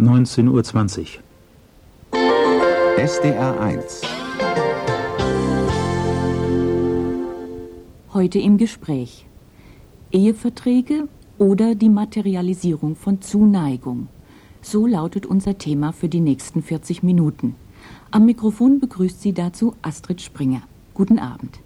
19.20 Uhr. SDR 1 Heute im Gespräch. Eheverträge oder die Materialisierung von Zuneigung. So lautet unser Thema für die nächsten 40 Minuten. Am Mikrofon begrüßt sie dazu Astrid Springer. Guten Abend.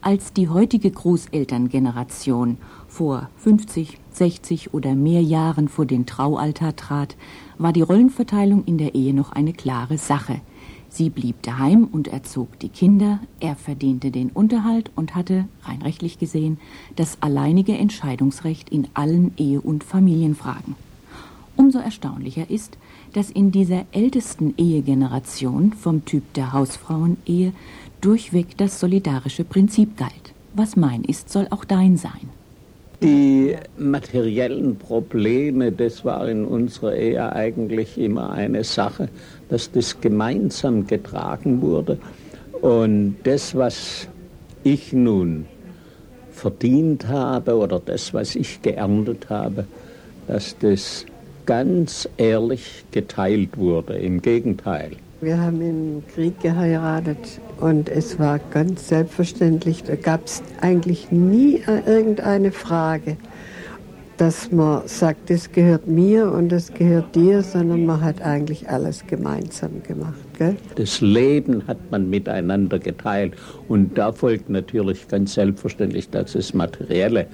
Als die heutige Großelterngeneration vor 50, 60 oder mehr Jahren vor den Traualtar trat, war die Rollenverteilung in der Ehe noch eine klare Sache. Sie blieb daheim und erzog die Kinder, er verdiente den Unterhalt und hatte, rein rechtlich gesehen, das alleinige Entscheidungsrecht in allen Ehe- und Familienfragen. Umso erstaunlicher ist, dass in dieser ältesten Ehegeneration vom Typ der Hausfrauenehe durchweg das solidarische Prinzip galt. Was mein ist, soll auch dein sein. Die materiellen Probleme, das war in unserer Ehe eigentlich immer eine Sache, dass das gemeinsam getragen wurde. Und das, was ich nun verdient habe oder das, was ich geerntet habe, dass das ganz ehrlich geteilt wurde. Im Gegenteil. Wir haben im Krieg geheiratet und es war ganz selbstverständlich, da gab es eigentlich nie irgendeine Frage, dass man sagt, das gehört mir und das gehört dir, sondern man hat eigentlich alles gemeinsam gemacht. Gell? Das Leben hat man miteinander geteilt und da folgt natürlich ganz selbstverständlich, dass das Materielle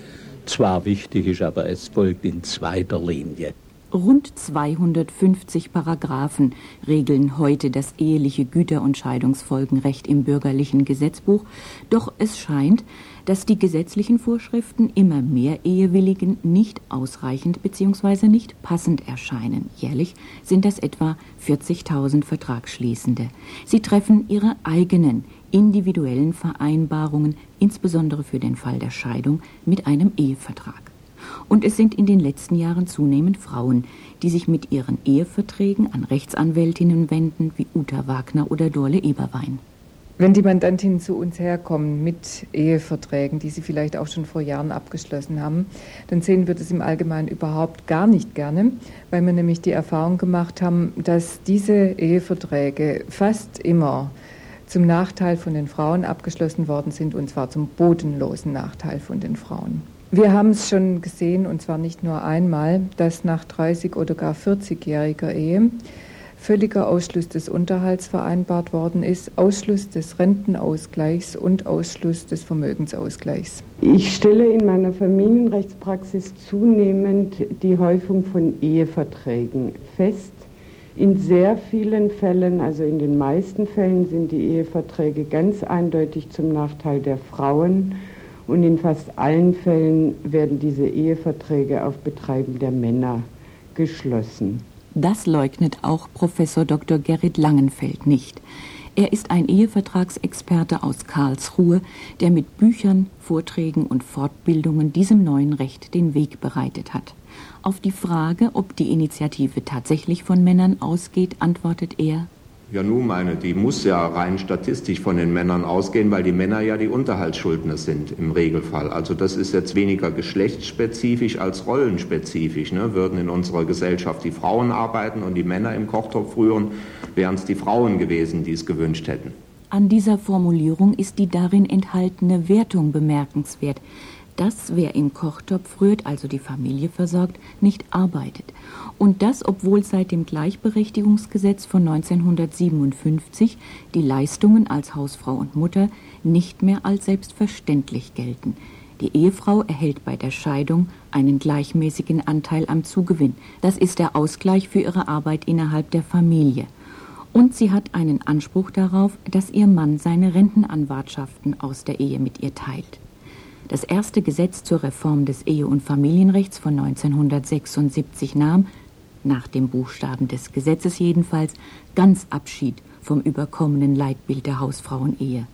zwar wichtig ist, aber es folgt in zweiter Linie. Rund 250 Paragraphen regeln heute das eheliche Güter- und Scheidungsfolgenrecht im bürgerlichen Gesetzbuch, doch es scheint, dass die gesetzlichen Vorschriften immer mehr Ehewilligen nicht ausreichend bzw. nicht passend erscheinen. Jährlich sind das etwa 40.000 Vertragsschließende. Sie treffen ihre eigenen individuellen Vereinbarungen, insbesondere für den Fall der Scheidung, mit einem Ehevertrag. Und es sind in den letzten Jahren zunehmend Frauen, die sich mit ihren Eheverträgen an Rechtsanwältinnen wenden, wie Uta Wagner oder Dorle Eberwein. Wenn die Mandantinnen zu uns herkommen mit Eheverträgen, die sie vielleicht auch schon vor Jahren abgeschlossen haben, dann sehen wir das im Allgemeinen überhaupt gar nicht gerne, weil wir nämlich die Erfahrung gemacht haben, dass diese Eheverträge fast immer zum Nachteil von den Frauen abgeschlossen worden sind, und zwar zum bodenlosen Nachteil von den Frauen. Wir haben es schon gesehen, und zwar nicht nur einmal, dass nach 30 oder gar 40-jähriger Ehe völliger Ausschluss des Unterhalts vereinbart worden ist, Ausschluss des Rentenausgleichs und Ausschluss des Vermögensausgleichs. Ich stelle in meiner Familienrechtspraxis zunehmend die Häufung von Eheverträgen fest. In sehr vielen Fällen, also in den meisten Fällen, sind die Eheverträge ganz eindeutig zum Nachteil der Frauen und in fast allen Fällen werden diese Eheverträge auf Betreiben der Männer geschlossen. Das leugnet auch Professor Dr. Gerrit Langenfeld nicht. Er ist ein Ehevertragsexperte aus Karlsruhe, der mit Büchern, Vorträgen und Fortbildungen diesem neuen Recht den Weg bereitet hat. Auf die Frage, ob die Initiative tatsächlich von Männern ausgeht, antwortet er ja, nun meine, die muss ja rein statistisch von den Männern ausgehen, weil die Männer ja die Unterhaltsschuldner sind im Regelfall. Also das ist jetzt weniger geschlechtsspezifisch als rollenspezifisch. Ne? Würden in unserer Gesellschaft die Frauen arbeiten und die Männer im Kochtopf rühren, wären es die Frauen gewesen, die es gewünscht hätten. An dieser Formulierung ist die darin enthaltene Wertung bemerkenswert dass wer im Kochtopf rührt, also die Familie versorgt, nicht arbeitet. Und das, obwohl seit dem Gleichberechtigungsgesetz von 1957 die Leistungen als Hausfrau und Mutter nicht mehr als selbstverständlich gelten. Die Ehefrau erhält bei der Scheidung einen gleichmäßigen Anteil am Zugewinn. Das ist der Ausgleich für ihre Arbeit innerhalb der Familie. Und sie hat einen Anspruch darauf, dass ihr Mann seine Rentenanwartschaften aus der Ehe mit ihr teilt. Das erste Gesetz zur Reform des Ehe- und Familienrechts von 1976 nahm, nach dem Buchstaben des Gesetzes jedenfalls, ganz Abschied vom überkommenen Leitbild der Hausfrauenehe.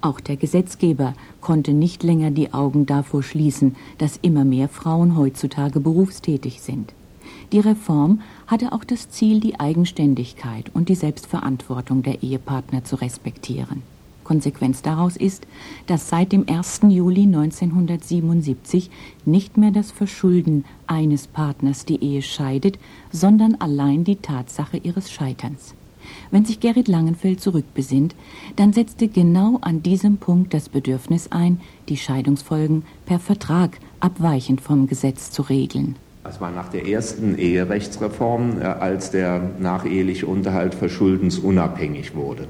Auch der Gesetzgeber konnte nicht länger die Augen davor schließen, dass immer mehr Frauen heutzutage berufstätig sind. Die Reform hatte auch das Ziel, die Eigenständigkeit und die Selbstverantwortung der Ehepartner zu respektieren. Konsequenz daraus ist, dass seit dem 1. Juli 1977 nicht mehr das Verschulden eines Partners die Ehe scheidet, sondern allein die Tatsache ihres Scheiterns. Wenn sich Gerrit Langenfeld zurückbesinnt, dann setzte genau an diesem Punkt das Bedürfnis ein, die Scheidungsfolgen per Vertrag abweichend vom Gesetz zu regeln. Das war nach der ersten Eherechtsreform, äh, als der nacheheliche Unterhalt verschuldensunabhängig wurde.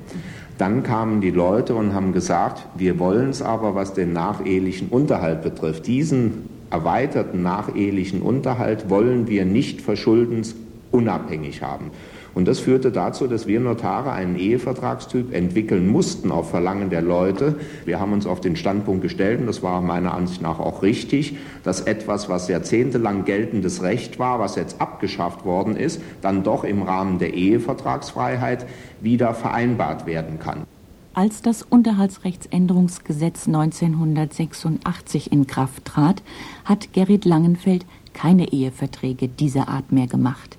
Dann kamen die Leute und haben gesagt, wir wollen es aber, was den nachehelichen Unterhalt betrifft. Diesen erweiterten nachehelichen Unterhalt wollen wir nicht verschuldensunabhängig haben. Und das führte dazu, dass wir Notare einen Ehevertragstyp entwickeln mussten auf Verlangen der Leute. Wir haben uns auf den Standpunkt gestellt, und das war meiner Ansicht nach auch richtig, dass etwas, was jahrzehntelang geltendes Recht war, was jetzt abgeschafft worden ist, dann doch im Rahmen der Ehevertragsfreiheit wieder vereinbart werden kann. Als das Unterhaltsrechtsänderungsgesetz 1986 in Kraft trat, hat Gerrit Langenfeld keine Eheverträge dieser Art mehr gemacht.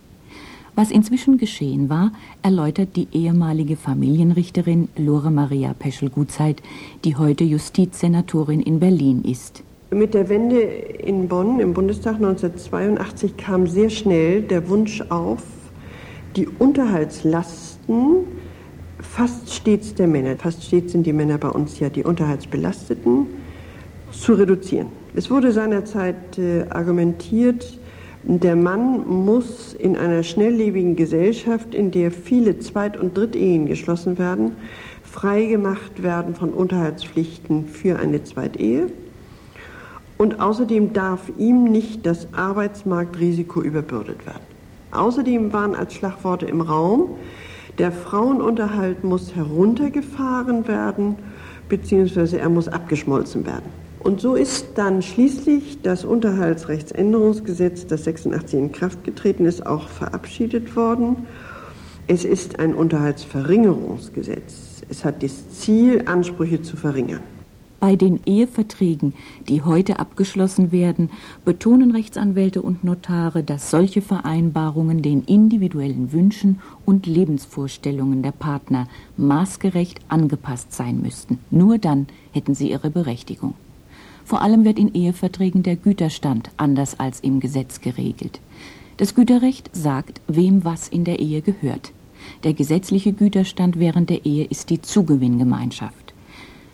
Was inzwischen geschehen war, erläutert die ehemalige Familienrichterin Lore Maria Peschel-Gutzeit, die heute Justizsenatorin in Berlin ist. Mit der Wende in Bonn im Bundestag 1982 kam sehr schnell der Wunsch auf, die Unterhaltslasten fast stets der Männer, fast stets sind die Männer bei uns ja die Unterhaltsbelasteten, zu reduzieren. Es wurde seinerzeit äh, argumentiert, der Mann muss in einer schnelllebigen Gesellschaft, in der viele Zweit- und Drittehen geschlossen werden, freigemacht werden von Unterhaltspflichten für eine Zweitehe. Und außerdem darf ihm nicht das Arbeitsmarktrisiko überbürdet werden. Außerdem waren als Schlagworte im Raum, der Frauenunterhalt muss heruntergefahren werden, beziehungsweise er muss abgeschmolzen werden. Und so ist dann schließlich das Unterhaltsrechtsänderungsgesetz, das 86 in Kraft getreten ist, auch verabschiedet worden. Es ist ein Unterhaltsverringerungsgesetz. Es hat das Ziel, Ansprüche zu verringern. Bei den Eheverträgen, die heute abgeschlossen werden, betonen Rechtsanwälte und Notare, dass solche Vereinbarungen den individuellen Wünschen und Lebensvorstellungen der Partner maßgerecht angepasst sein müssten. Nur dann hätten sie ihre Berechtigung. Vor allem wird in Eheverträgen der Güterstand anders als im Gesetz geregelt. Das Güterrecht sagt, wem was in der Ehe gehört. Der gesetzliche Güterstand während der Ehe ist die Zugewinngemeinschaft.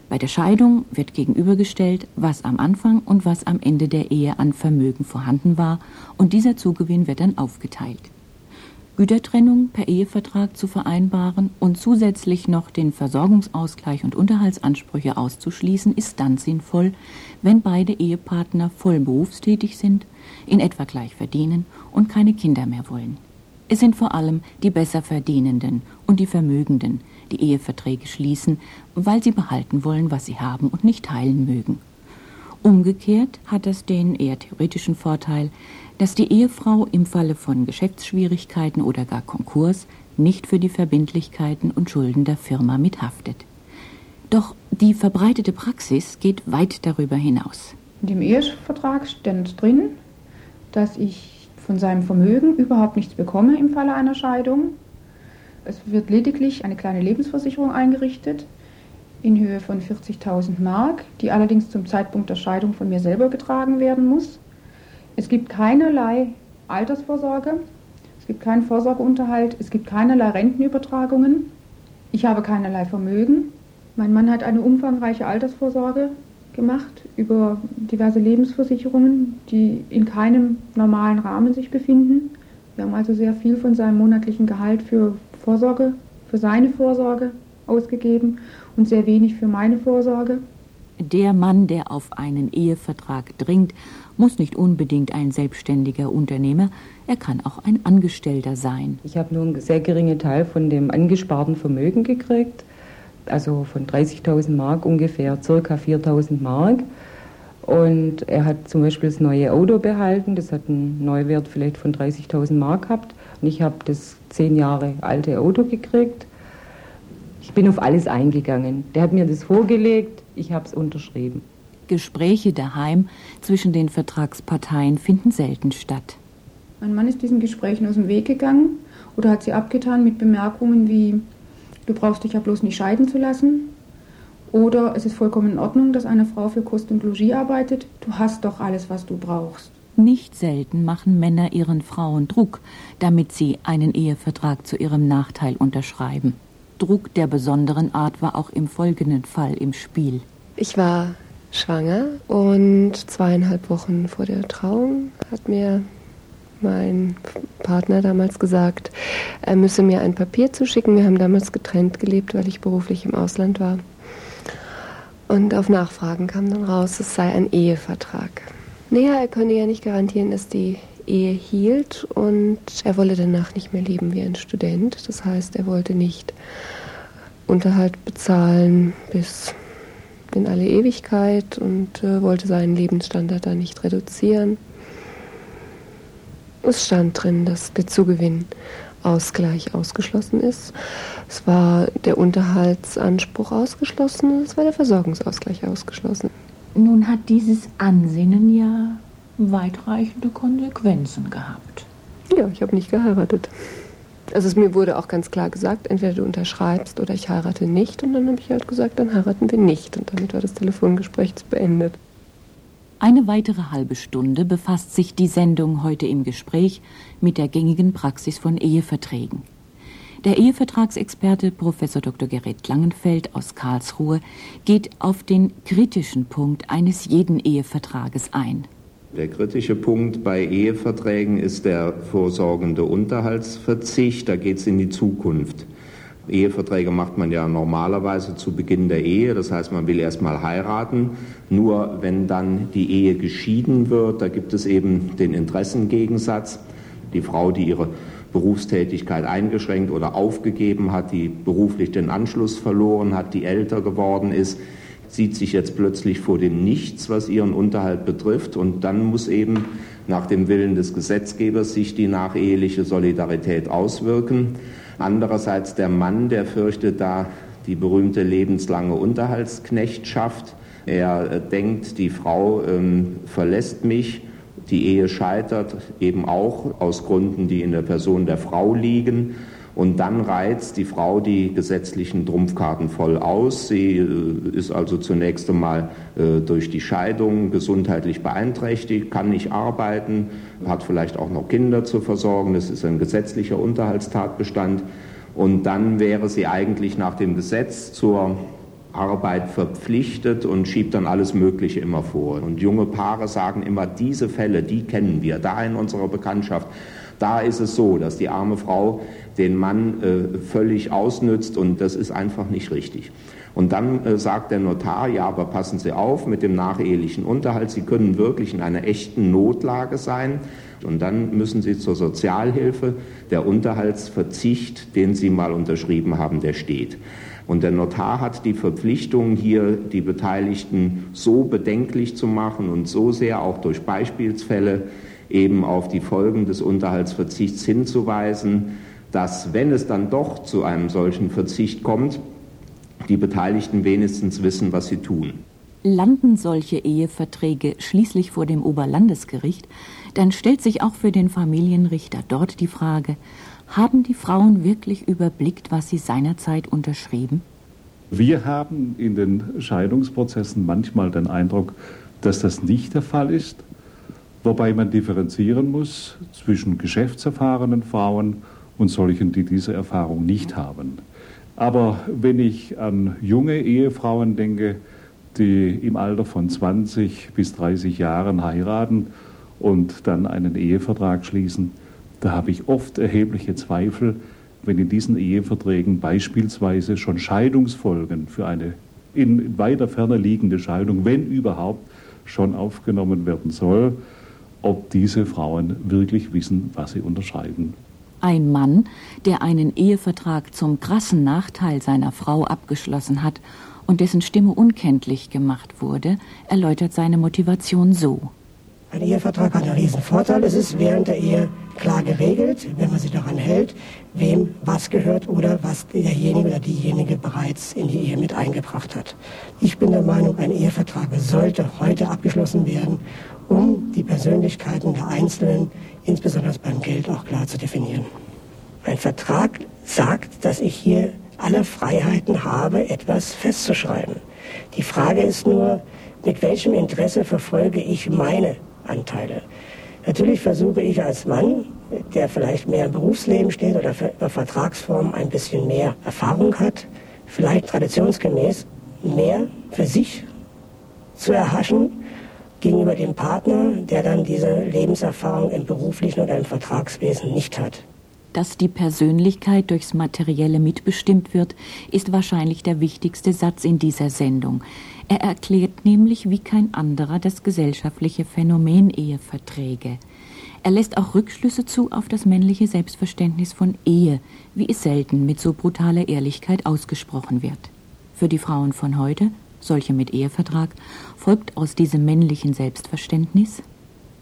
Bei der Scheidung wird gegenübergestellt, was am Anfang und was am Ende der Ehe an Vermögen vorhanden war, und dieser Zugewinn wird dann aufgeteilt. Gütertrennung per Ehevertrag zu vereinbaren und zusätzlich noch den Versorgungsausgleich und Unterhaltsansprüche auszuschließen, ist dann sinnvoll, wenn beide Ehepartner voll berufstätig sind, in etwa gleich verdienen und keine Kinder mehr wollen. Es sind vor allem die Besserverdienenden und die Vermögenden, die Eheverträge schließen, weil sie behalten wollen, was sie haben und nicht teilen mögen. Umgekehrt hat das den eher theoretischen Vorteil, dass die Ehefrau im Falle von Geschäftsschwierigkeiten oder gar Konkurs nicht für die Verbindlichkeiten und Schulden der Firma mithaftet. Doch die verbreitete Praxis geht weit darüber hinaus. In dem Ehevertrag stand drin, dass ich von seinem Vermögen überhaupt nichts bekomme im Falle einer Scheidung. Es wird lediglich eine kleine Lebensversicherung eingerichtet in Höhe von 40.000 Mark, die allerdings zum Zeitpunkt der Scheidung von mir selber getragen werden muss. Es gibt keinerlei Altersvorsorge, es gibt keinen Vorsorgeunterhalt, es gibt keinerlei Rentenübertragungen. Ich habe keinerlei Vermögen. Mein Mann hat eine umfangreiche Altersvorsorge gemacht über diverse Lebensversicherungen, die in keinem normalen Rahmen sich befinden. Wir haben also sehr viel von seinem monatlichen Gehalt für Vorsorge, für seine Vorsorge ausgegeben und sehr wenig für meine Vorsorge. Der Mann, der auf einen Ehevertrag dringt, muss nicht unbedingt ein selbstständiger Unternehmer, er kann auch ein Angestellter sein. Ich habe nur einen sehr geringen Teil von dem angesparten Vermögen gekriegt, also von 30.000 Mark ungefähr, circa 4.000 Mark. Und er hat zum Beispiel das neue Auto behalten, das hat einen Neuwert vielleicht von 30.000 Mark gehabt. Und ich habe das zehn Jahre alte Auto gekriegt. Ich bin auf alles eingegangen. Der hat mir das vorgelegt, ich habe es unterschrieben. Gespräche daheim zwischen den Vertragsparteien finden selten statt. Mein Mann ist diesen Gesprächen aus dem Weg gegangen oder hat sie abgetan mit Bemerkungen wie, du brauchst dich ja bloß nicht scheiden zu lassen Oder es ist vollkommen in Ordnung, dass eine Frau für Kost und Logis arbeitet. Du hast doch alles, was du brauchst. Nicht selten machen Männer ihren Frauen Druck, damit sie einen Ehevertrag zu ihrem Nachteil unterschreiben. Druck der besonderen Art war auch im folgenden Fall im Spiel. Ich war schwanger und zweieinhalb Wochen vor der Trauung hat mir mein Partner damals gesagt, er müsse mir ein Papier zuschicken. Wir haben damals getrennt gelebt, weil ich beruflich im Ausland war. Und auf Nachfragen kam dann raus, es sei ein Ehevertrag. Naja, er könne ja nicht garantieren, dass die Ehe hielt und er wolle danach nicht mehr leben wie ein Student. Das heißt, er wollte nicht Unterhalt bezahlen bis in alle Ewigkeit und äh, wollte seinen Lebensstandard da nicht reduzieren. Es stand drin, dass der Zugewinnausgleich ausgeschlossen ist. Es war der Unterhaltsanspruch ausgeschlossen und es war der Versorgungsausgleich ausgeschlossen. Nun hat dieses Ansinnen ja weitreichende Konsequenzen gehabt. Ja, ich habe nicht geheiratet. Also es mir wurde auch ganz klar gesagt, entweder du unterschreibst oder ich heirate nicht. Und dann habe ich halt gesagt, dann heiraten wir nicht. Und damit war das Telefongespräch beendet. Eine weitere halbe Stunde befasst sich die Sendung heute im Gespräch mit der gängigen Praxis von Eheverträgen. Der Ehevertragsexperte Prof. Dr. Gerrit Langenfeld aus Karlsruhe geht auf den kritischen Punkt eines jeden Ehevertrages ein. Der kritische Punkt bei Eheverträgen ist der vorsorgende Unterhaltsverzicht. Da geht es in die Zukunft. Eheverträge macht man ja normalerweise zu Beginn der Ehe, das heißt, man will erst mal heiraten. Nur wenn dann die Ehe geschieden wird, da gibt es eben den Interessengegensatz. Die Frau, die ihre Berufstätigkeit eingeschränkt oder aufgegeben hat, die beruflich den Anschluss verloren hat, die älter geworden ist, sieht sich jetzt plötzlich vor dem Nichts, was ihren Unterhalt betrifft. Und dann muss eben nach dem Willen des Gesetzgebers sich die nacheheliche Solidarität auswirken. Andererseits der Mann, der fürchtet da die berühmte lebenslange Unterhaltsknechtschaft. Er äh, denkt, die Frau ähm, verlässt mich, die Ehe scheitert eben auch aus Gründen, die in der Person der Frau liegen. Und dann reizt die Frau die gesetzlichen Trumpfkarten voll aus. Sie äh, ist also zunächst einmal äh, durch die Scheidung gesundheitlich beeinträchtigt, kann nicht arbeiten, hat vielleicht auch noch Kinder zu versorgen. Das ist ein gesetzlicher Unterhaltstatbestand. Und dann wäre sie eigentlich nach dem Gesetz zur Arbeit verpflichtet und schiebt dann alles Mögliche immer vor. Und junge Paare sagen immer, diese Fälle, die kennen wir, da in unserer Bekanntschaft da ist es so, dass die arme Frau den Mann äh, völlig ausnützt und das ist einfach nicht richtig. Und dann äh, sagt der Notar, ja, aber passen Sie auf mit dem nachehelichen Unterhalt, Sie können wirklich in einer echten Notlage sein. Und dann müssen Sie zur Sozialhilfe. Der Unterhaltsverzicht, den Sie mal unterschrieben haben, der steht. Und der Notar hat die Verpflichtung, hier die Beteiligten so bedenklich zu machen und so sehr auch durch Beispielsfälle eben auf die Folgen des Unterhaltsverzichts hinzuweisen, dass wenn es dann doch zu einem solchen Verzicht kommt, die Beteiligten wenigstens wissen, was sie tun. Landen solche Eheverträge schließlich vor dem Oberlandesgericht, dann stellt sich auch für den Familienrichter dort die Frage, haben die Frauen wirklich überblickt, was sie seinerzeit unterschrieben? Wir haben in den Scheidungsprozessen manchmal den Eindruck, dass das nicht der Fall ist wobei man differenzieren muss zwischen geschäftserfahrenen Frauen und solchen, die diese Erfahrung nicht haben. Aber wenn ich an junge Ehefrauen denke, die im Alter von 20 bis 30 Jahren heiraten und dann einen Ehevertrag schließen, da habe ich oft erhebliche Zweifel, wenn in diesen Eheverträgen beispielsweise schon Scheidungsfolgen für eine in weiter Ferne liegende Scheidung, wenn überhaupt, schon aufgenommen werden soll ob diese Frauen wirklich wissen, was sie unterschreiben. Ein Mann, der einen Ehevertrag zum krassen Nachteil seiner Frau abgeschlossen hat und dessen Stimme unkenntlich gemacht wurde, erläutert seine Motivation so. Ein Ehevertrag hat einen riesen Vorteil. Es ist während der Ehe klar geregelt, wenn man sich daran hält, wem was gehört oder was derjenige oder diejenige bereits in die Ehe mit eingebracht hat. Ich bin der Meinung, ein Ehevertrag sollte heute abgeschlossen werden, um die Persönlichkeiten der Einzelnen, insbesondere beim Geld, auch klar zu definieren. Ein Vertrag sagt, dass ich hier alle Freiheiten habe, etwas festzuschreiben. Die Frage ist nur, mit welchem Interesse verfolge ich meine Anteile? Natürlich versuche ich als Mann, der vielleicht mehr im Berufsleben steht oder über Vertragsformen ein bisschen mehr Erfahrung hat, vielleicht traditionsgemäß mehr für sich zu erhaschen gegenüber dem Partner, der dann diese Lebenserfahrung im beruflichen oder im Vertragswesen nicht hat. Dass die Persönlichkeit durchs Materielle mitbestimmt wird, ist wahrscheinlich der wichtigste Satz in dieser Sendung. Er erklärt nämlich wie kein anderer das gesellschaftliche Phänomen Eheverträge. Er lässt auch Rückschlüsse zu auf das männliche Selbstverständnis von Ehe, wie es selten mit so brutaler Ehrlichkeit ausgesprochen wird. Für die Frauen von heute, solche mit Ehevertrag, folgt aus diesem männlichen Selbstverständnis?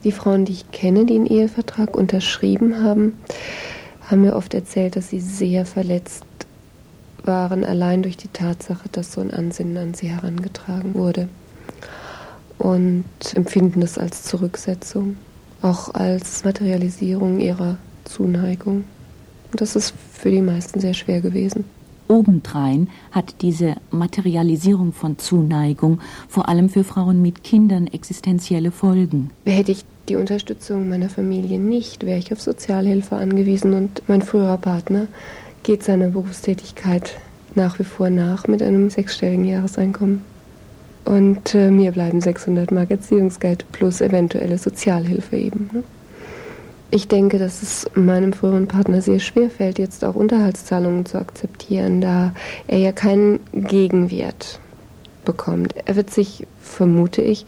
Die Frauen, die ich kenne, die einen Ehevertrag unterschrieben haben, haben mir oft erzählt, dass sie sehr verletzt waren, allein durch die Tatsache, dass so ein Ansinnen an sie herangetragen wurde. Und empfinden das als Zurücksetzung auch als Materialisierung ihrer Zuneigung. Und das ist für die meisten sehr schwer gewesen. Obendrein hat diese Materialisierung von Zuneigung vor allem für Frauen mit Kindern existenzielle Folgen. Hätte ich die Unterstützung meiner Familie nicht, wäre ich auf Sozialhilfe angewiesen und mein früherer Partner geht seiner Berufstätigkeit nach wie vor nach mit einem sechsstelligen Jahreseinkommen. Und äh, mir bleiben 600 Mark Erziehungsgeld plus eventuelle Sozialhilfe eben. Ne? Ich denke, dass es meinem früheren Partner sehr schwer fällt, jetzt auch Unterhaltszahlungen zu akzeptieren, da er ja keinen Gegenwert bekommt. Er wird sich, vermute ich,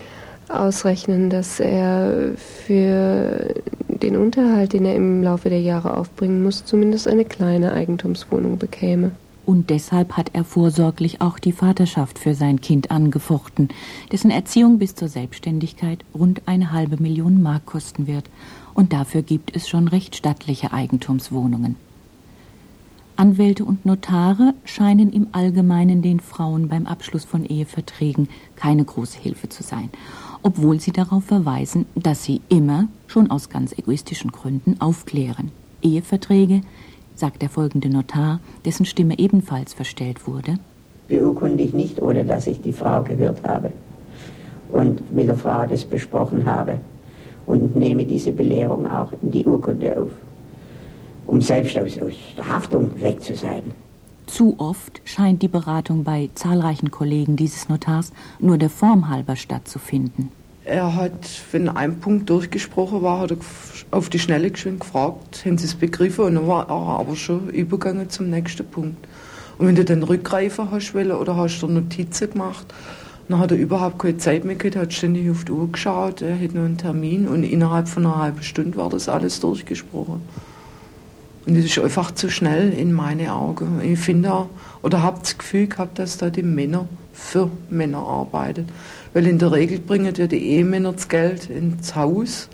ausrechnen, dass er für den Unterhalt, den er im Laufe der Jahre aufbringen muss, zumindest eine kleine Eigentumswohnung bekäme. Und deshalb hat er vorsorglich auch die Vaterschaft für sein Kind angefochten, dessen Erziehung bis zur Selbstständigkeit rund eine halbe Million Mark kosten wird. Und dafür gibt es schon recht stattliche Eigentumswohnungen. Anwälte und Notare scheinen im Allgemeinen den Frauen beim Abschluss von Eheverträgen keine große Hilfe zu sein, obwohl sie darauf verweisen, dass sie immer, schon aus ganz egoistischen Gründen, aufklären. Eheverträge sagt der folgende Notar, dessen Stimme ebenfalls verstellt wurde. Beurkundig nicht, ohne dass ich die Frau gehört habe und mit der Frau das besprochen habe und nehme diese Belehrung auch in die Urkunde auf, um selbst aus, aus der Haftung weg zu sein. Zu oft scheint die Beratung bei zahlreichen Kollegen dieses Notars nur der Form halber stattzufinden. Er hat, wenn ein Punkt durchgesprochen war, hat er auf die Schnelle geschwind gefragt, haben Sie es begriffen? Und dann war er aber schon übergegangen zum nächsten Punkt. Und wenn du dann rückgreifen hast wollen, oder hast du Notizen gemacht, dann hat er überhaupt keine Zeit mehr gehabt, hat ständig auf die Uhr geschaut, er hat noch einen Termin und innerhalb von einer halben Stunde war das alles durchgesprochen. Und das ist einfach zu schnell in meine Augen. Ich finde, oder habe das Gefühl gehabt, dass da die Männer für Männer arbeiten. Weil in der Regel bringen ja die Ehemänner das Geld ins Haus.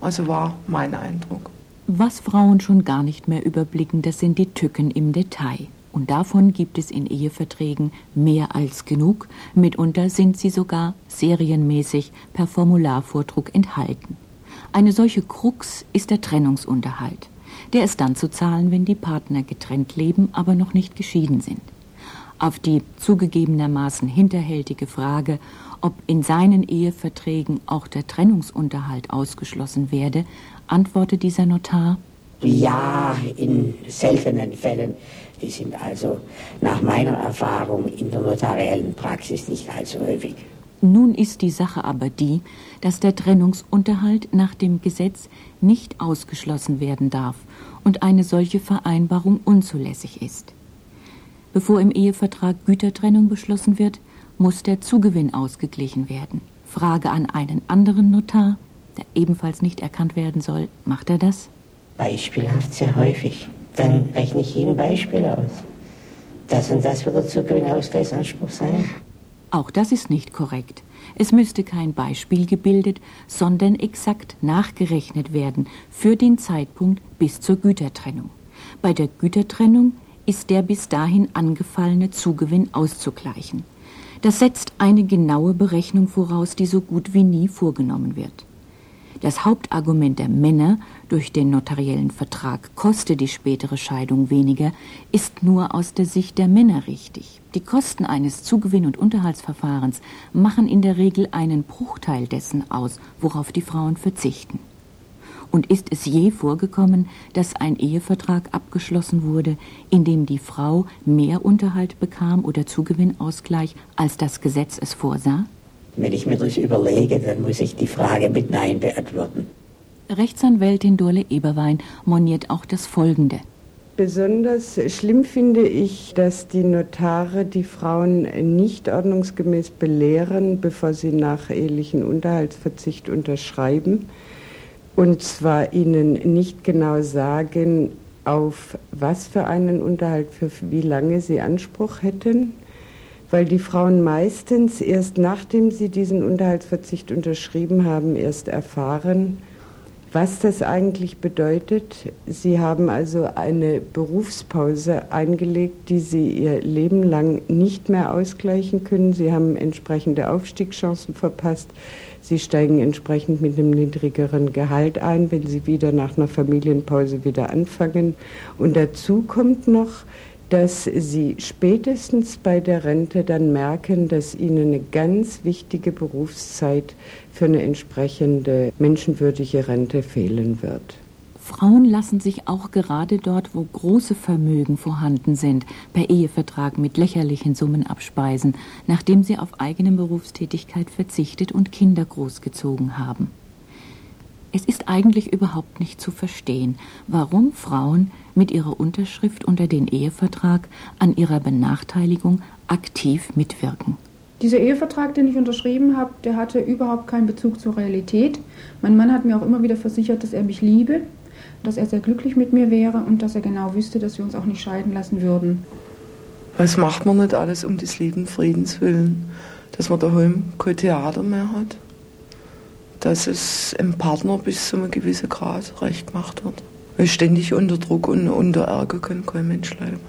Also war mein Eindruck. Was Frauen schon gar nicht mehr überblicken, das sind die Tücken im Detail. Und davon gibt es in Eheverträgen mehr als genug. Mitunter sind sie sogar serienmäßig per Formularvordruck enthalten. Eine solche Krux ist der Trennungsunterhalt. Der ist dann zu zahlen, wenn die Partner getrennt leben, aber noch nicht geschieden sind. Auf die zugegebenermaßen hinterhältige Frage, ob in seinen Eheverträgen auch der Trennungsunterhalt ausgeschlossen werde, antwortet dieser Notar Ja, in seltenen Fällen. Die sind also nach meiner Erfahrung in der notariellen Praxis nicht allzu häufig. Nun ist die Sache aber die, dass der Trennungsunterhalt nach dem Gesetz nicht ausgeschlossen werden darf und eine solche Vereinbarung unzulässig ist. Bevor im Ehevertrag Gütertrennung beschlossen wird, muss der Zugewinn ausgeglichen werden. Frage an einen anderen Notar, der ebenfalls nicht erkannt werden soll, macht er das? Beispielhaft sehr häufig. Dann rechne ich jeden Beispiel aus. Das und das wird der Zugewinnausgleichsanspruch sein. Auch das ist nicht korrekt. Es müsste kein Beispiel gebildet, sondern exakt nachgerechnet werden für den Zeitpunkt bis zur Gütertrennung. Bei der Gütertrennung ist der bis dahin angefallene Zugewinn auszugleichen. Das setzt eine genaue Berechnung voraus, die so gut wie nie vorgenommen wird. Das Hauptargument der Männer, durch den notariellen Vertrag koste die spätere Scheidung weniger, ist nur aus der Sicht der Männer richtig. Die Kosten eines Zugewinn- und Unterhaltsverfahrens machen in der Regel einen Bruchteil dessen aus, worauf die Frauen verzichten. Und ist es je vorgekommen, dass ein Ehevertrag abgeschlossen wurde, in dem die Frau mehr Unterhalt bekam oder Zugewinnausgleich, als das Gesetz es vorsah? Wenn ich mir das überlege, dann muss ich die Frage mit Nein beantworten. Rechtsanwältin Dorle Eberwein moniert auch das Folgende. Besonders schlimm finde ich, dass die Notare die Frauen nicht ordnungsgemäß belehren, bevor sie nach ehelichen Unterhaltsverzicht unterschreiben. Und zwar ihnen nicht genau sagen, auf was für einen Unterhalt, für wie lange sie Anspruch hätten, weil die Frauen meistens erst nachdem sie diesen Unterhaltsverzicht unterschrieben haben, erst erfahren, was das eigentlich bedeutet. Sie haben also eine Berufspause eingelegt, die Sie Ihr Leben lang nicht mehr ausgleichen können. Sie haben entsprechende Aufstiegschancen verpasst. Sie steigen entsprechend mit einem niedrigeren Gehalt ein, wenn Sie wieder nach einer Familienpause wieder anfangen. Und dazu kommt noch, dass sie spätestens bei der Rente dann merken, dass ihnen eine ganz wichtige Berufszeit für eine entsprechende menschenwürdige Rente fehlen wird. Frauen lassen sich auch gerade dort, wo große Vermögen vorhanden sind, per Ehevertrag mit lächerlichen Summen abspeisen, nachdem sie auf eigene Berufstätigkeit verzichtet und Kinder großgezogen haben. Es ist eigentlich überhaupt nicht zu verstehen, warum Frauen mit ihrer Unterschrift unter den Ehevertrag an ihrer Benachteiligung aktiv mitwirken. Dieser Ehevertrag, den ich unterschrieben habe, der hatte überhaupt keinen Bezug zur Realität. Mein Mann hat mir auch immer wieder versichert, dass er mich liebe, dass er sehr glücklich mit mir wäre und dass er genau wüsste, dass wir uns auch nicht scheiden lassen würden. Was macht man nicht alles um des lieben Friedens willen, dass man daheim kein Theater mehr hat? Dass es im Partner bis zu einem gewissen Grad recht gemacht wird. Weil ständig unter Druck und unter Ärger kann kein Mensch leben.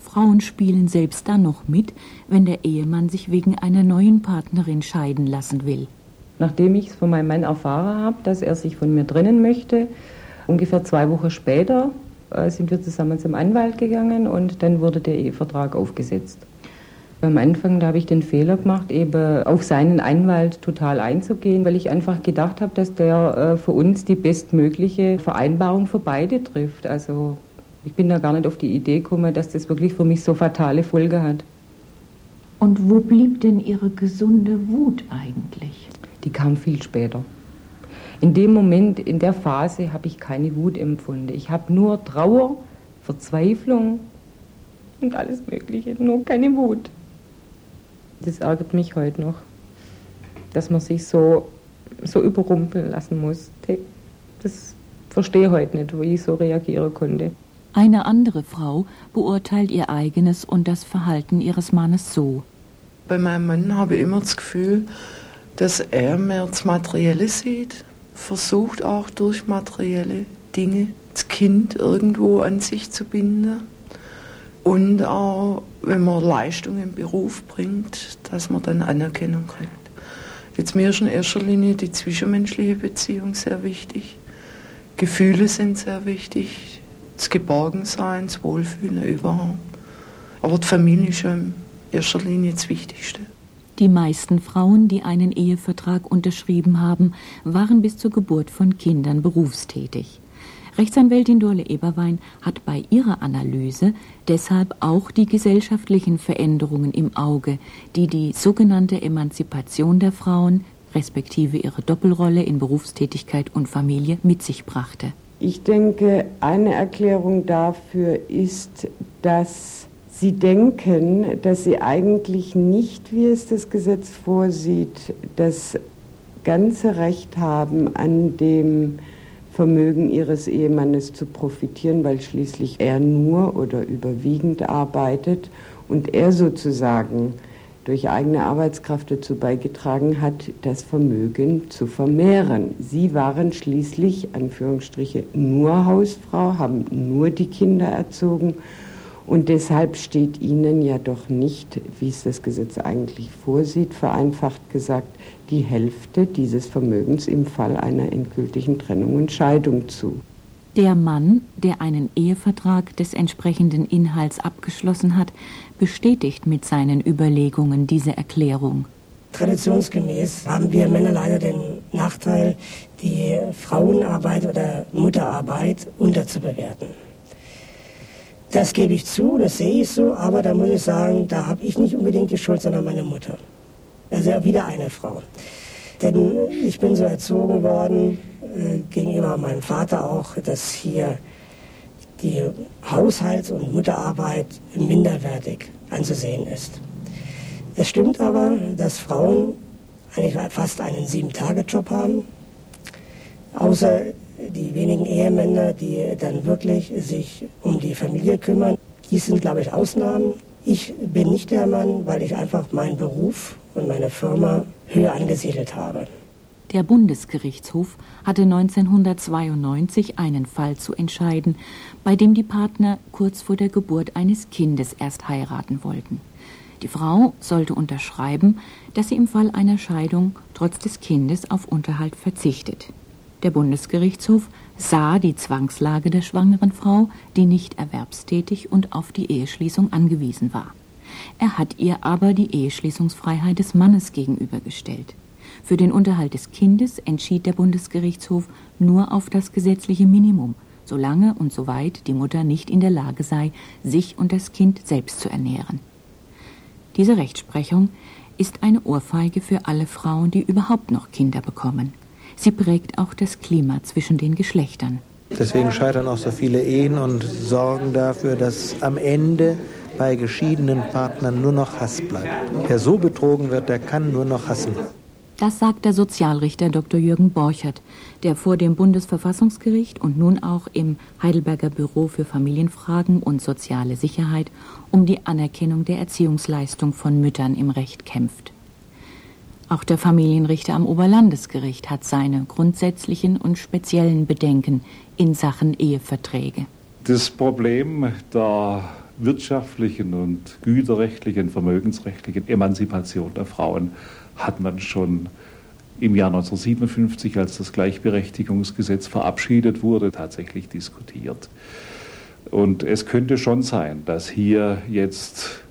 Frauen spielen selbst dann noch mit, wenn der Ehemann sich wegen einer neuen Partnerin scheiden lassen will. Nachdem ich es von meinem Mann erfahren habe, dass er sich von mir trennen möchte, ungefähr zwei Wochen später äh, sind wir zusammen zum Anwalt gegangen und dann wurde der Ehevertrag aufgesetzt. Am Anfang, da habe ich den Fehler gemacht, eben auf seinen Anwalt total einzugehen, weil ich einfach gedacht habe, dass der äh, für uns die bestmögliche Vereinbarung für beide trifft. Also ich bin da gar nicht auf die Idee gekommen, dass das wirklich für mich so fatale Folge hat. Und wo blieb denn Ihre gesunde Wut eigentlich? Die kam viel später. In dem Moment, in der Phase, habe ich keine Wut empfunden. Ich habe nur Trauer, Verzweiflung und alles Mögliche, nur keine Wut das ärgert mich heute noch, dass man sich so, so überrumpeln lassen muss. Das verstehe ich heute nicht, wie ich so reagieren konnte. Eine andere Frau beurteilt ihr eigenes und das Verhalten ihres Mannes so. Bei meinem Mann habe ich immer das Gefühl, dass er mehr das Materielle sieht, versucht auch durch materielle Dinge das Kind irgendwo an sich zu binden und auch, wenn man Leistung im Beruf bringt, dass man dann Anerkennung kriegt. Jetzt mir ist in erster Linie die zwischenmenschliche Beziehung sehr wichtig. Gefühle sind sehr wichtig. Das Geborgensein, das Wohlfühlen überhaupt. Aber die Familie ist in erster Linie das Wichtigste. Die meisten Frauen, die einen Ehevertrag unterschrieben haben, waren bis zur Geburt von Kindern berufstätig. Rechtsanwältin Dorle Eberwein hat bei ihrer Analyse deshalb auch die gesellschaftlichen Veränderungen im Auge, die die sogenannte Emanzipation der Frauen respektive ihre Doppelrolle in Berufstätigkeit und Familie mit sich brachte. Ich denke, eine Erklärung dafür ist, dass Sie denken, dass Sie eigentlich nicht, wie es das Gesetz vorsieht, das ganze Recht haben an dem Vermögen ihres Ehemannes zu profitieren, weil schließlich er nur oder überwiegend arbeitet und er sozusagen durch eigene Arbeitskraft dazu beigetragen hat, das Vermögen zu vermehren. Sie waren schließlich, Anführungsstriche, nur Hausfrau, haben nur die Kinder erzogen Und deshalb steht Ihnen ja doch nicht, wie es das Gesetz eigentlich vorsieht, vereinfacht gesagt, die Hälfte dieses Vermögens im Fall einer endgültigen Trennung und Scheidung zu. Der Mann, der einen Ehevertrag des entsprechenden Inhalts abgeschlossen hat, bestätigt mit seinen Überlegungen diese Erklärung. Traditionsgemäß haben wir Männer leider den Nachteil, die Frauenarbeit oder Mutterarbeit unterzubewerten. Das gebe ich zu, das sehe ich so, aber da muss ich sagen, da habe ich nicht unbedingt die Schuld, sondern meine Mutter. Also wieder eine Frau. Denn ich bin so erzogen worden, äh, gegenüber meinem Vater auch, dass hier die Haushalts- und Mutterarbeit minderwertig anzusehen ist. Es stimmt aber, dass Frauen eigentlich fast einen Sieben-Tage-Job haben, außer die wenigen Ehemänner, die dann wirklich sich um die Familie kümmern. Die sind, glaube ich, Ausnahmen. Ich bin nicht der Mann, weil ich einfach meinen Beruf und meine Firma höher angesiedelt habe. Der Bundesgerichtshof hatte 1992 einen Fall zu entscheiden, bei dem die Partner kurz vor der Geburt eines Kindes erst heiraten wollten. Die Frau sollte unterschreiben, dass sie im Fall einer Scheidung trotz des Kindes auf Unterhalt verzichtet. Der Bundesgerichtshof sah die Zwangslage der schwangeren Frau, die nicht erwerbstätig und auf die Eheschließung angewiesen war. Er hat ihr aber die Eheschließungsfreiheit des Mannes gegenübergestellt. Für den Unterhalt des Kindes entschied der Bundesgerichtshof nur auf das gesetzliche Minimum, solange und soweit die Mutter nicht in der Lage sei, sich und das Kind selbst zu ernähren. Diese Rechtsprechung ist eine Ohrfeige für alle Frauen, die überhaupt noch Kinder bekommen. Sie prägt auch das Klima zwischen den Geschlechtern. Deswegen scheitern auch so viele Ehen und sorgen dafür, dass am Ende bei geschiedenen Partnern nur noch Hass bleibt. Wer so betrogen wird, der kann nur noch hassen. Das sagt der Sozialrichter Dr. Jürgen Borchert, der vor dem Bundesverfassungsgericht und nun auch im Heidelberger Büro für Familienfragen und soziale Sicherheit um die Anerkennung der Erziehungsleistung von Müttern im Recht kämpft. Auch der Familienrichter am Oberlandesgericht hat seine grundsätzlichen und speziellen Bedenken in Sachen Eheverträge. Das Problem der wirtschaftlichen und güterrechtlichen, vermögensrechtlichen Emanzipation der Frauen hat man schon im Jahr 1957, als das Gleichberechtigungsgesetz verabschiedet wurde, tatsächlich diskutiert. Und es könnte schon sein, dass hier jetzt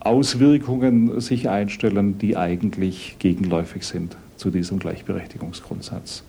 Auswirkungen sich einstellen, die eigentlich gegenläufig sind zu diesem Gleichberechtigungsgrundsatz.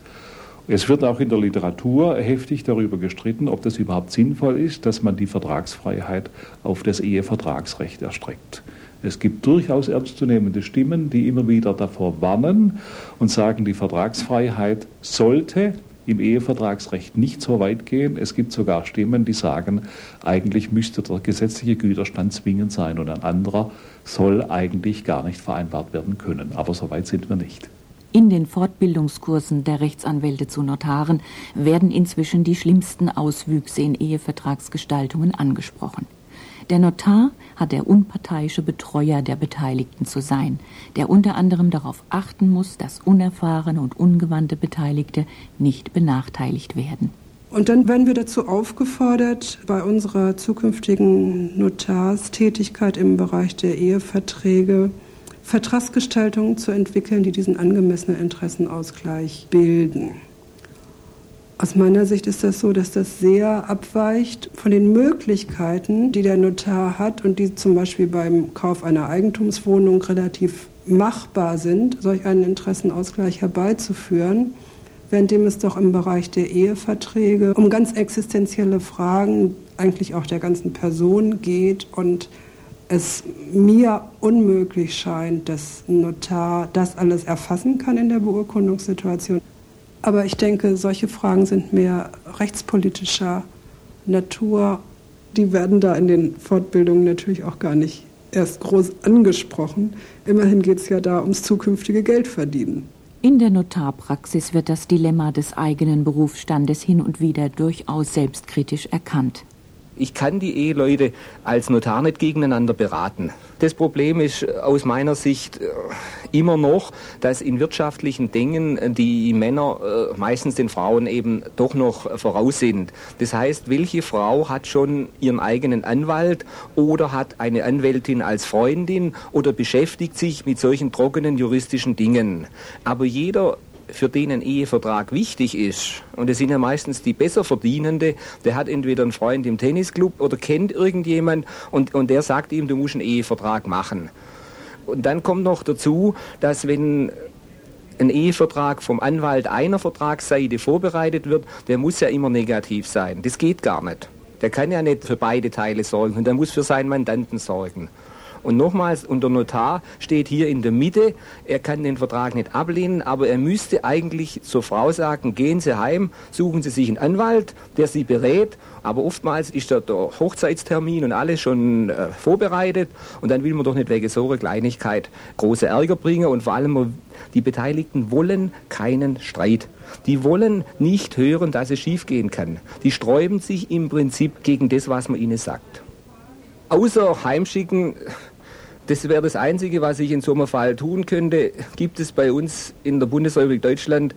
Es wird auch in der Literatur heftig darüber gestritten, ob das überhaupt sinnvoll ist, dass man die Vertragsfreiheit auf das Ehevertragsrecht erstreckt. Es gibt durchaus ernstzunehmende Stimmen, die immer wieder davor warnen und sagen, die Vertragsfreiheit sollte im Ehevertragsrecht nicht so weit gehen. Es gibt sogar Stimmen, die sagen, eigentlich müsste der gesetzliche Güterstand zwingend sein und ein anderer soll eigentlich gar nicht vereinbart werden können. Aber so weit sind wir nicht. In den Fortbildungskursen der Rechtsanwälte zu Notaren werden inzwischen die schlimmsten Auswüchse in Ehevertragsgestaltungen angesprochen. Der Notar hat der unparteiische Betreuer der Beteiligten zu sein, der unter anderem darauf achten muss, dass unerfahrene und ungewandte Beteiligte nicht benachteiligt werden. Und dann werden wir dazu aufgefordert, bei unserer zukünftigen Notarstätigkeit im Bereich der Eheverträge Vertragsgestaltungen zu entwickeln, die diesen angemessenen Interessenausgleich bilden. Aus meiner Sicht ist das so, dass das sehr abweicht von den Möglichkeiten, die der Notar hat und die zum Beispiel beim Kauf einer Eigentumswohnung relativ machbar sind, solch einen Interessenausgleich herbeizuführen, währenddem es doch im Bereich der Eheverträge um ganz existenzielle Fragen eigentlich auch der ganzen Person geht und es mir unmöglich scheint, dass ein Notar das alles erfassen kann in der Beurkundungssituation. Aber ich denke, solche Fragen sind mehr rechtspolitischer Natur. Die werden da in den Fortbildungen natürlich auch gar nicht erst groß angesprochen. Immerhin geht es ja da ums zukünftige Geldverdienen. In der Notarpraxis wird das Dilemma des eigenen Berufsstandes hin und wieder durchaus selbstkritisch erkannt. Ich kann die Eheleute als Notar nicht gegeneinander beraten. Das Problem ist äh, aus meiner Sicht äh, immer noch, dass in wirtschaftlichen Dingen äh, die Männer meistens den Frauen eben doch noch voraus sind. Das heißt, welche Frau hat schon ihren eigenen Anwalt oder hat eine Anwältin als Freundin oder beschäftigt sich mit solchen trockenen juristischen Dingen. Aber jeder für den ein Ehevertrag wichtig ist, und es sind ja meistens die besser Verdienende, der hat entweder einen Freund im Tennisclub oder kennt irgendjemand und, und der sagt ihm, du musst einen Ehevertrag machen. Und dann kommt noch dazu, dass wenn ein Ehevertrag vom Anwalt einer Vertragsseite vorbereitet wird, der muss ja immer negativ sein. Das geht gar nicht. Der kann ja nicht für beide Teile sorgen und der muss für seinen Mandanten sorgen. Und nochmals, und der Notar steht hier in der Mitte. Er kann den Vertrag nicht ablehnen, aber er müsste eigentlich zur Frau sagen, gehen Sie heim, suchen Sie sich einen Anwalt, der Sie berät. Aber oftmals ist der, Hochzeitstermin und alles schon äh, vorbereitet. Und dann will man doch nicht wegen so einer Kleinigkeit große Ärger bringen. Und vor allem, die Beteiligten wollen keinen Streit. Die wollen nicht hören, dass es schiefgehen kann. Die sträuben sich im Prinzip gegen das, was man ihnen sagt. Außer Heimschicken das wäre das Einzige, was ich in so einem Fall tun könnte. Gibt es bei uns in der Bundesrepublik Deutschland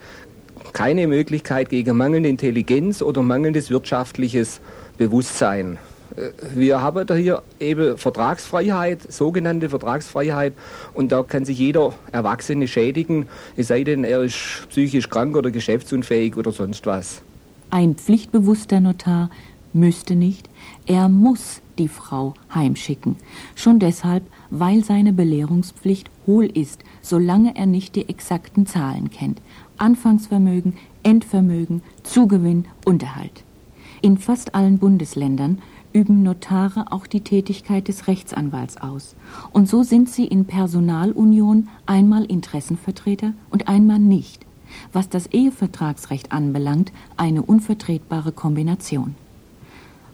keine Möglichkeit gegen mangelnde Intelligenz oder mangelndes wirtschaftliches Bewusstsein? Äh, wir haben da hier eben Vertragsfreiheit, sogenannte Vertragsfreiheit, und da kann sich jeder Erwachsene schädigen, es sei denn, er ist psychisch krank oder geschäftsunfähig oder sonst was. Ein pflichtbewusster Notar müsste nicht, er muss die Frau heimschicken. Schon deshalb, weil seine Belehrungspflicht hohl ist, solange er nicht die exakten Zahlen kennt. Anfangsvermögen, Endvermögen, Zugewinn, Unterhalt. In fast allen Bundesländern üben Notare auch die Tätigkeit des Rechtsanwalts aus. Und so sind sie in Personalunion einmal Interessenvertreter und einmal nicht. Was das Ehevertragsrecht anbelangt, eine unvertretbare Kombination.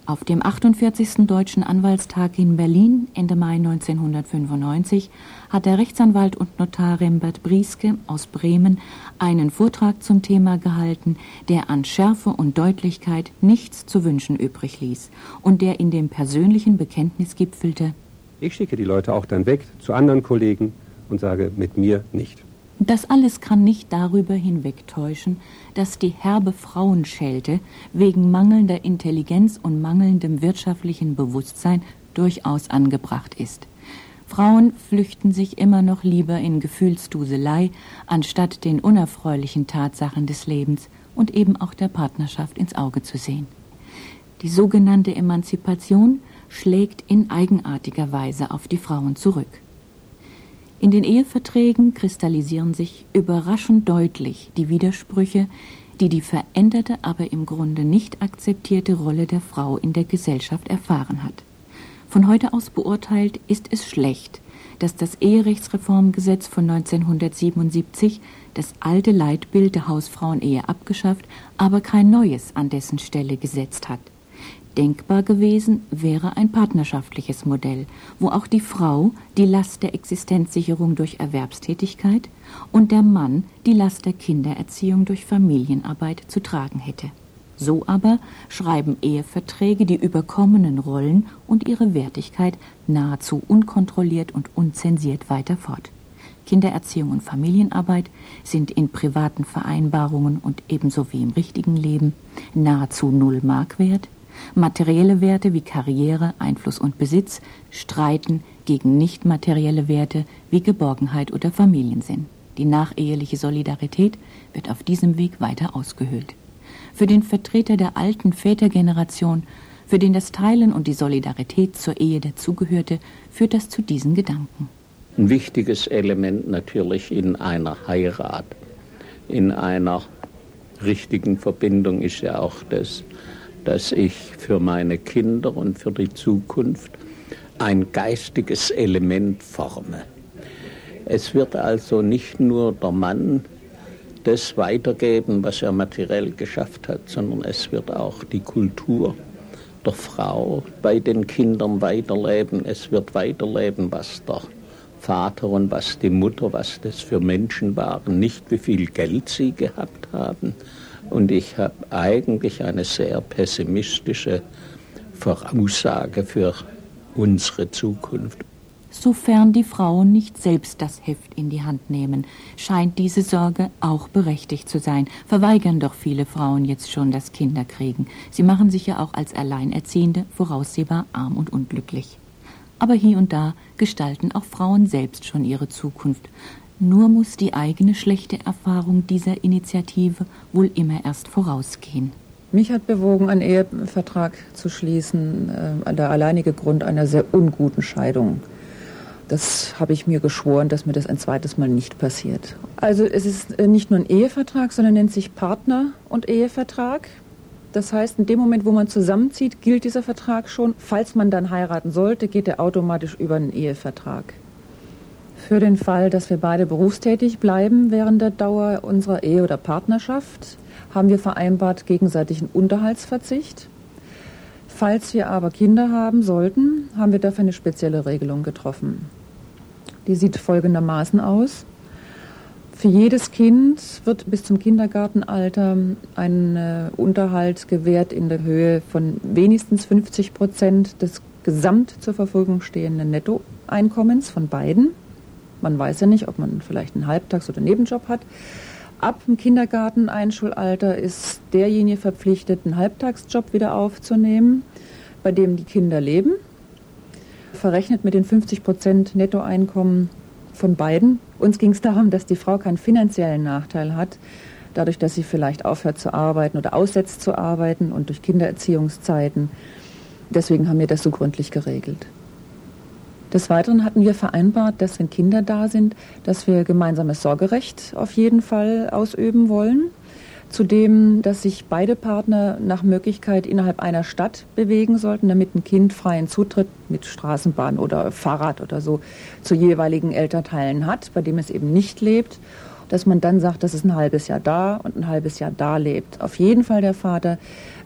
Auf dem 48. Deutschen Anwaltstag in Berlin Ende Mai 1995 hat der Rechtsanwalt und Notar Rembert Brieske aus Bremen einen Vortrag zum Thema gehalten, der an Schärfe und Deutlichkeit nichts zu wünschen übrig ließ und der in dem persönlichen Bekenntnis gipfelte. Ich schicke die Leute auch dann weg zu anderen Kollegen und sage mit mir nicht. Das alles kann nicht darüber hinwegtäuschen, dass die herbe Frauenschelte wegen mangelnder Intelligenz und mangelndem wirtschaftlichen Bewusstsein durchaus angebracht ist. Frauen flüchten sich immer noch lieber in Gefühlsduselei, anstatt den unerfreulichen Tatsachen des Lebens und eben auch der Partnerschaft ins Auge zu sehen. Die sogenannte Emanzipation schlägt in eigenartiger Weise auf die Frauen zurück. In den Eheverträgen kristallisieren sich überraschend deutlich die Widersprüche, die die veränderte, aber im Grunde nicht akzeptierte Rolle der Frau in der Gesellschaft erfahren hat. Von heute aus beurteilt ist es schlecht, dass das Eherechtsreformgesetz von 1977 das alte Leitbild der Hausfrauenehe abgeschafft, aber kein neues an dessen Stelle gesetzt hat. Denkbar gewesen wäre ein partnerschaftliches Modell, wo auch die Frau die Last der Existenzsicherung durch Erwerbstätigkeit und der Mann die Last der Kindererziehung durch Familienarbeit zu tragen hätte. So aber schreiben Eheverträge die überkommenen Rollen und ihre Wertigkeit nahezu unkontrolliert und unzensiert weiter fort. Kindererziehung und Familienarbeit sind in privaten Vereinbarungen und ebenso wie im richtigen Leben nahezu null Mark wert, Materielle Werte wie Karriere, Einfluss und Besitz streiten gegen nicht materielle Werte wie Geborgenheit oder Familiensinn. Die nacheheliche Solidarität wird auf diesem Weg weiter ausgehöhlt. Für den Vertreter der alten Vätergeneration, für den das Teilen und die Solidarität zur Ehe dazugehörte, führt das zu diesen Gedanken. Ein wichtiges Element natürlich in einer Heirat, in einer richtigen Verbindung ist ja auch das dass ich für meine Kinder und für die Zukunft ein geistiges Element forme. Es wird also nicht nur der Mann das weitergeben, was er materiell geschafft hat, sondern es wird auch die Kultur der Frau bei den Kindern weiterleben. Es wird weiterleben, was der Vater und was die Mutter, was das für Menschen waren, nicht wie viel Geld sie gehabt haben, und ich habe eigentlich eine sehr pessimistische Voraussage für unsere Zukunft. Sofern die Frauen nicht selbst das Heft in die Hand nehmen, scheint diese Sorge auch berechtigt zu sein. Verweigern doch viele Frauen jetzt schon das Kinderkriegen. Sie machen sich ja auch als Alleinerziehende voraussehbar arm und unglücklich. Aber hier und da gestalten auch Frauen selbst schon ihre Zukunft. Nur muss die eigene schlechte Erfahrung dieser Initiative wohl immer erst vorausgehen. Mich hat bewogen, einen Ehevertrag zu schließen, äh, der alleinige Grund einer sehr unguten Scheidung. Das habe ich mir geschworen, dass mir das ein zweites Mal nicht passiert. Also es ist äh, nicht nur ein Ehevertrag, sondern nennt sich Partner- und Ehevertrag. Das heißt, in dem Moment, wo man zusammenzieht, gilt dieser Vertrag schon. Falls man dann heiraten sollte, geht er automatisch über einen Ehevertrag. Für den Fall, dass wir beide berufstätig bleiben während der Dauer unserer Ehe oder Partnerschaft, haben wir vereinbart gegenseitigen Unterhaltsverzicht. Falls wir aber Kinder haben sollten, haben wir dafür eine spezielle Regelung getroffen. Die sieht folgendermaßen aus. Für jedes Kind wird bis zum Kindergartenalter ein äh, Unterhalt gewährt in der Höhe von wenigstens 50 Prozent des gesamt zur Verfügung stehenden Nettoeinkommens von beiden. Man weiß ja nicht, ob man vielleicht einen Halbtags- oder Nebenjob hat. Ab dem Kindergarten-Einschulalter ist derjenige verpflichtet, einen Halbtagsjob wieder aufzunehmen, bei dem die Kinder leben. Verrechnet mit den 50 Prozent Nettoeinkommen von beiden. Uns ging es darum, dass die Frau keinen finanziellen Nachteil hat, dadurch, dass sie vielleicht aufhört zu arbeiten oder aussetzt zu arbeiten und durch Kindererziehungszeiten. Deswegen haben wir das so gründlich geregelt. Des Weiteren hatten wir vereinbart, dass wenn Kinder da sind, dass wir gemeinsames Sorgerecht auf jeden Fall ausüben wollen. Zudem, dass sich beide Partner nach Möglichkeit innerhalb einer Stadt bewegen sollten, damit ein Kind freien Zutritt mit Straßenbahn oder Fahrrad oder so zu jeweiligen Elternteilen hat, bei dem es eben nicht lebt. Dass man dann sagt, dass es ein halbes Jahr da und ein halbes Jahr da lebt. Auf jeden Fall der Vater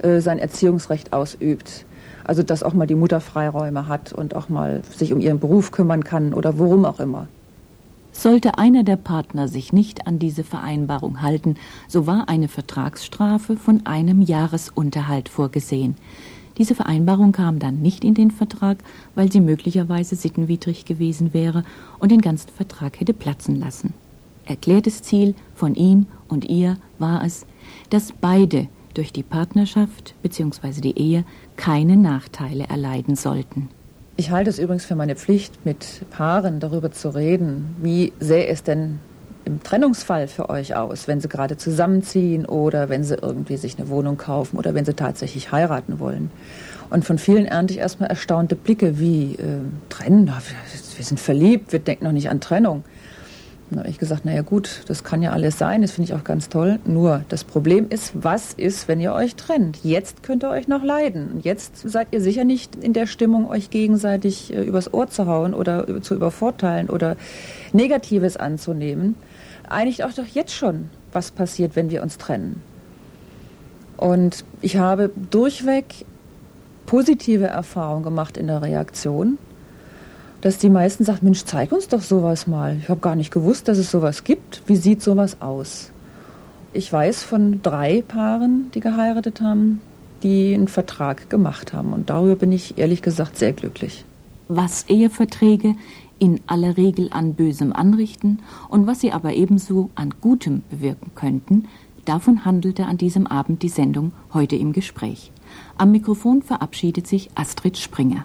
äh, sein Erziehungsrecht ausübt. Also dass auch mal die Mutter Freiräume hat und auch mal sich um ihren Beruf kümmern kann oder worum auch immer. Sollte einer der Partner sich nicht an diese Vereinbarung halten, so war eine Vertragsstrafe von einem Jahresunterhalt vorgesehen. Diese Vereinbarung kam dann nicht in den Vertrag, weil sie möglicherweise sittenwidrig gewesen wäre und den ganzen Vertrag hätte platzen lassen. Erklärtes Ziel von ihm und ihr war es, dass beide durch die Partnerschaft bzw. die Ehe keine Nachteile erleiden sollten. Ich halte es übrigens für meine Pflicht, mit Paaren darüber zu reden, wie sähe es denn im Trennungsfall für euch aus, wenn sie gerade zusammenziehen oder wenn sie irgendwie sich eine Wohnung kaufen oder wenn sie tatsächlich heiraten wollen. Und von vielen ernte ich erstmal erstaunte Blicke wie äh, trennen, wir sind verliebt, wir denken noch nicht an Trennung. Da habe ich gesagt, naja gut, das kann ja alles sein, das finde ich auch ganz toll. Nur das Problem ist, was ist, wenn ihr euch trennt? Jetzt könnt ihr euch noch leiden. Jetzt seid ihr sicher nicht in der Stimmung, euch gegenseitig äh, übers Ohr zu hauen oder zu übervorteilen oder Negatives anzunehmen. Einigt auch doch jetzt schon, was passiert, wenn wir uns trennen. Und ich habe durchweg positive Erfahrungen gemacht in der Reaktion dass die meisten sagen, Mensch, zeig uns doch sowas mal. Ich habe gar nicht gewusst, dass es sowas gibt. Wie sieht sowas aus? Ich weiß von drei Paaren, die geheiratet haben, die einen Vertrag gemacht haben. Und darüber bin ich ehrlich gesagt sehr glücklich. Was Eheverträge in aller Regel an Bösem anrichten und was sie aber ebenso an Gutem bewirken könnten, davon handelte an diesem Abend die Sendung heute im Gespräch. Am Mikrofon verabschiedet sich Astrid Springer.